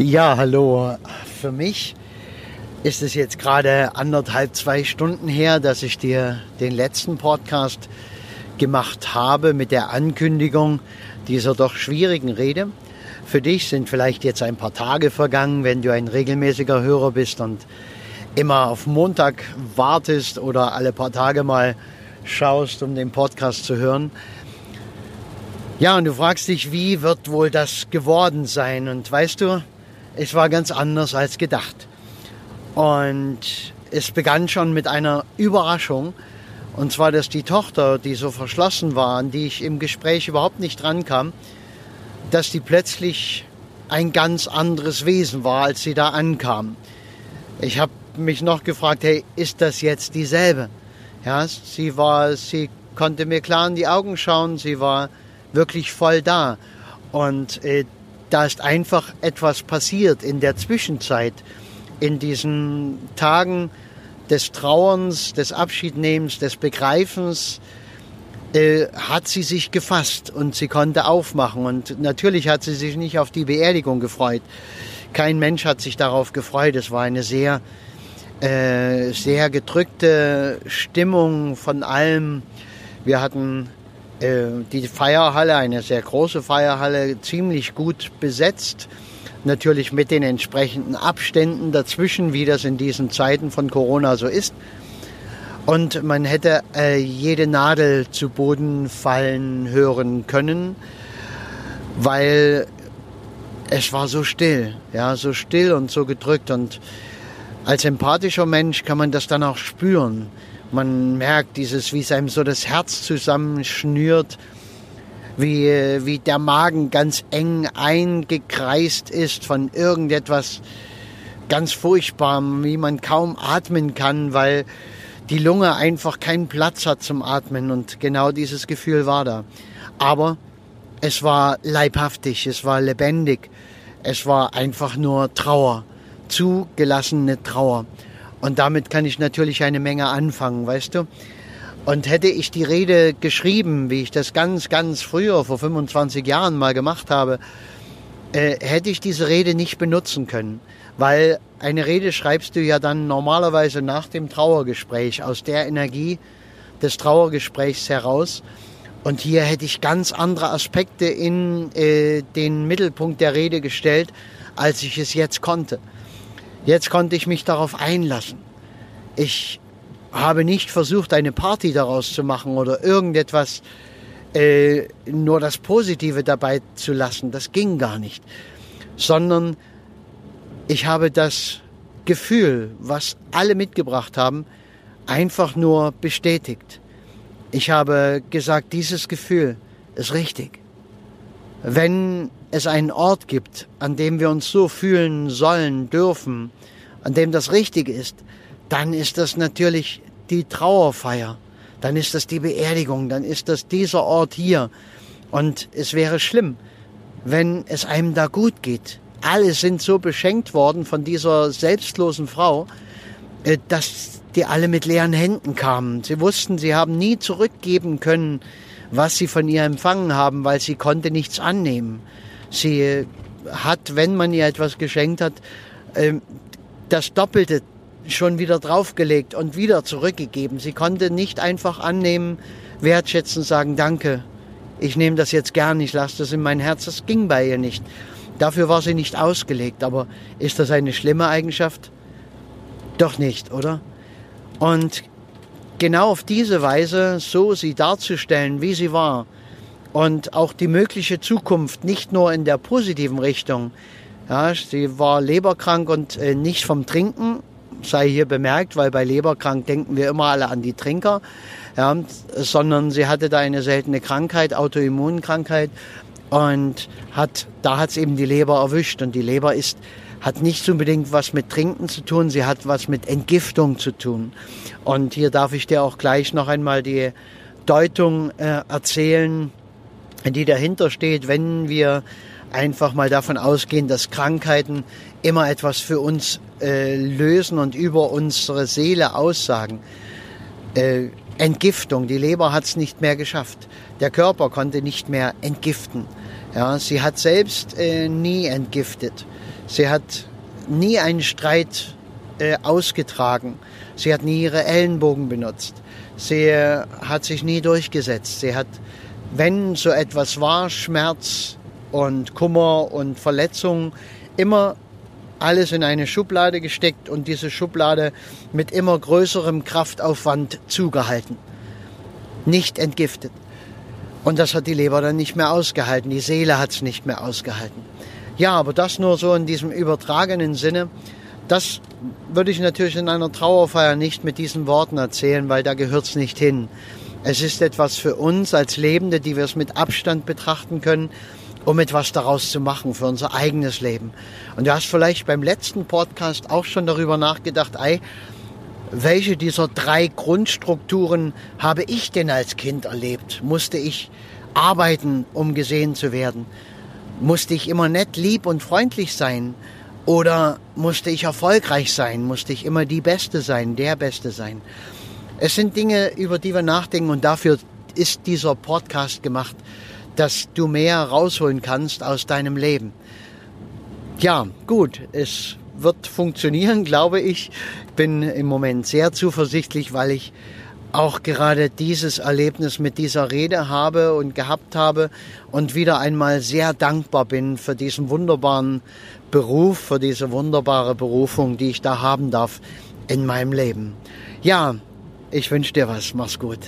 Ja, hallo. Für mich ist es jetzt gerade anderthalb, zwei Stunden her, dass ich dir den letzten Podcast gemacht habe mit der Ankündigung dieser doch schwierigen Rede. Für dich sind vielleicht jetzt ein paar Tage vergangen, wenn du ein regelmäßiger Hörer bist und immer auf Montag wartest oder alle paar Tage mal schaust, um den Podcast zu hören. Ja, und du fragst dich, wie wird wohl das geworden sein? Und weißt du, es war ganz anders als gedacht. Und es begann schon mit einer Überraschung. Und zwar, dass die Tochter, die so verschlossen war, an die ich im Gespräch überhaupt nicht rankam, dass die plötzlich ein ganz anderes Wesen war, als sie da ankam. Ich habe mich noch gefragt, hey, ist das jetzt dieselbe? Ja, sie war, sie konnte mir klar in die Augen schauen, sie war wirklich voll da. Und äh, da ist einfach etwas passiert in der Zwischenzeit, in diesen Tagen des Trauerns, des Abschiednehmens, des Begreifens, äh, hat sie sich gefasst und sie konnte aufmachen. Und natürlich hat sie sich nicht auf die Beerdigung gefreut. Kein Mensch hat sich darauf gefreut. Es war eine sehr, äh, sehr gedrückte Stimmung von allem. Wir hatten die Feierhalle, eine sehr große Feierhalle, ziemlich gut besetzt. Natürlich mit den entsprechenden Abständen dazwischen, wie das in diesen Zeiten von Corona so ist. Und man hätte äh, jede Nadel zu Boden fallen hören können, weil es war so still, ja, so still und so gedrückt. Und als empathischer Mensch kann man das dann auch spüren. Man merkt dieses, wie es einem so das Herz zusammenschnürt, wie, wie der Magen ganz eng eingekreist ist von irgendetwas ganz Furchtbarem, wie man kaum atmen kann, weil die Lunge einfach keinen Platz hat zum Atmen und genau dieses Gefühl war da. Aber es war leibhaftig, es war lebendig, es war einfach nur Trauer, zugelassene Trauer. Und damit kann ich natürlich eine Menge anfangen, weißt du? Und hätte ich die Rede geschrieben, wie ich das ganz, ganz früher, vor 25 Jahren mal gemacht habe, äh, hätte ich diese Rede nicht benutzen können. Weil eine Rede schreibst du ja dann normalerweise nach dem Trauergespräch, aus der Energie des Trauergesprächs heraus. Und hier hätte ich ganz andere Aspekte in äh, den Mittelpunkt der Rede gestellt, als ich es jetzt konnte. Jetzt konnte ich mich darauf einlassen. Ich habe nicht versucht, eine Party daraus zu machen oder irgendetwas, äh, nur das Positive dabei zu lassen. Das ging gar nicht. Sondern ich habe das Gefühl, was alle mitgebracht haben, einfach nur bestätigt. Ich habe gesagt, dieses Gefühl ist richtig. Wenn es einen Ort gibt, an dem wir uns so fühlen sollen, dürfen, an dem das Richtige ist, dann ist das natürlich die Trauerfeier, dann ist das die Beerdigung, dann ist das dieser Ort hier. Und es wäre schlimm, wenn es einem da gut geht. Alle sind so beschenkt worden von dieser selbstlosen Frau, äh, dass die alle mit leeren Händen kamen. Sie wussten, sie haben nie zurückgeben können, was sie von ihr empfangen haben, weil sie konnte nichts annehmen. Sie hat, wenn man ihr etwas geschenkt hat, ähm, das Doppelte schon wieder draufgelegt und wieder zurückgegeben. Sie konnte nicht einfach annehmen, wertschätzen, sagen Danke. Ich nehme das jetzt gern, ich lasse das in mein Herz. Das ging bei ihr nicht. Dafür war sie nicht ausgelegt. Aber ist das eine schlimme Eigenschaft? Doch nicht, oder? Und genau auf diese Weise, so sie darzustellen, wie sie war, und auch die mögliche Zukunft, nicht nur in der positiven Richtung. Ja, sie war leberkrank und äh, nicht vom Trinken, sei hier bemerkt, weil bei leberkrank denken wir immer alle an die Trinker, ja, sondern sie hatte da eine seltene Krankheit, Autoimmunkrankheit und hat, da hat es eben die Leber erwischt. Und die Leber ist hat nicht unbedingt was mit Trinken zu tun, sie hat was mit Entgiftung zu tun. Und hier darf ich dir auch gleich noch einmal die Deutung äh, erzählen, die dahinter steht, wenn wir einfach mal davon ausgehen, dass Krankheiten immer etwas für uns äh, lösen und über unsere Seele aussagen. Äh, Entgiftung, die Leber hat es nicht mehr geschafft. Der Körper konnte nicht mehr entgiften. Ja, sie hat selbst äh, nie entgiftet. Sie hat nie einen Streit äh, ausgetragen. Sie hat nie ihre Ellenbogen benutzt. Sie äh, hat sich nie durchgesetzt. Sie hat, wenn so etwas war, Schmerz und Kummer und Verletzung, immer alles in eine Schublade gesteckt und diese Schublade mit immer größerem Kraftaufwand zugehalten. Nicht entgiftet. Und das hat die Leber dann nicht mehr ausgehalten, die Seele hat es nicht mehr ausgehalten. Ja, aber das nur so in diesem übertragenen Sinne. Das würde ich natürlich in einer Trauerfeier nicht mit diesen Worten erzählen, weil da gehört es nicht hin. Es ist etwas für uns als Lebende, die wir es mit Abstand betrachten können, um etwas daraus zu machen für unser eigenes Leben. Und du hast vielleicht beim letzten Podcast auch schon darüber nachgedacht, ey, welche dieser drei Grundstrukturen habe ich denn als Kind erlebt? Musste ich arbeiten, um gesehen zu werden? Musste ich immer nett, lieb und freundlich sein? Oder musste ich erfolgreich sein? Musste ich immer die Beste sein, der Beste sein? Es sind Dinge, über die wir nachdenken und dafür ist dieser Podcast gemacht, dass du mehr rausholen kannst aus deinem Leben. Ja, gut, es wird funktionieren, glaube ich. Bin im Moment sehr zuversichtlich, weil ich auch gerade dieses Erlebnis mit dieser Rede habe und gehabt habe und wieder einmal sehr dankbar bin für diesen wunderbaren Beruf, für diese wunderbare Berufung, die ich da haben darf in meinem Leben. Ja, ich wünsche dir was. Mach's gut.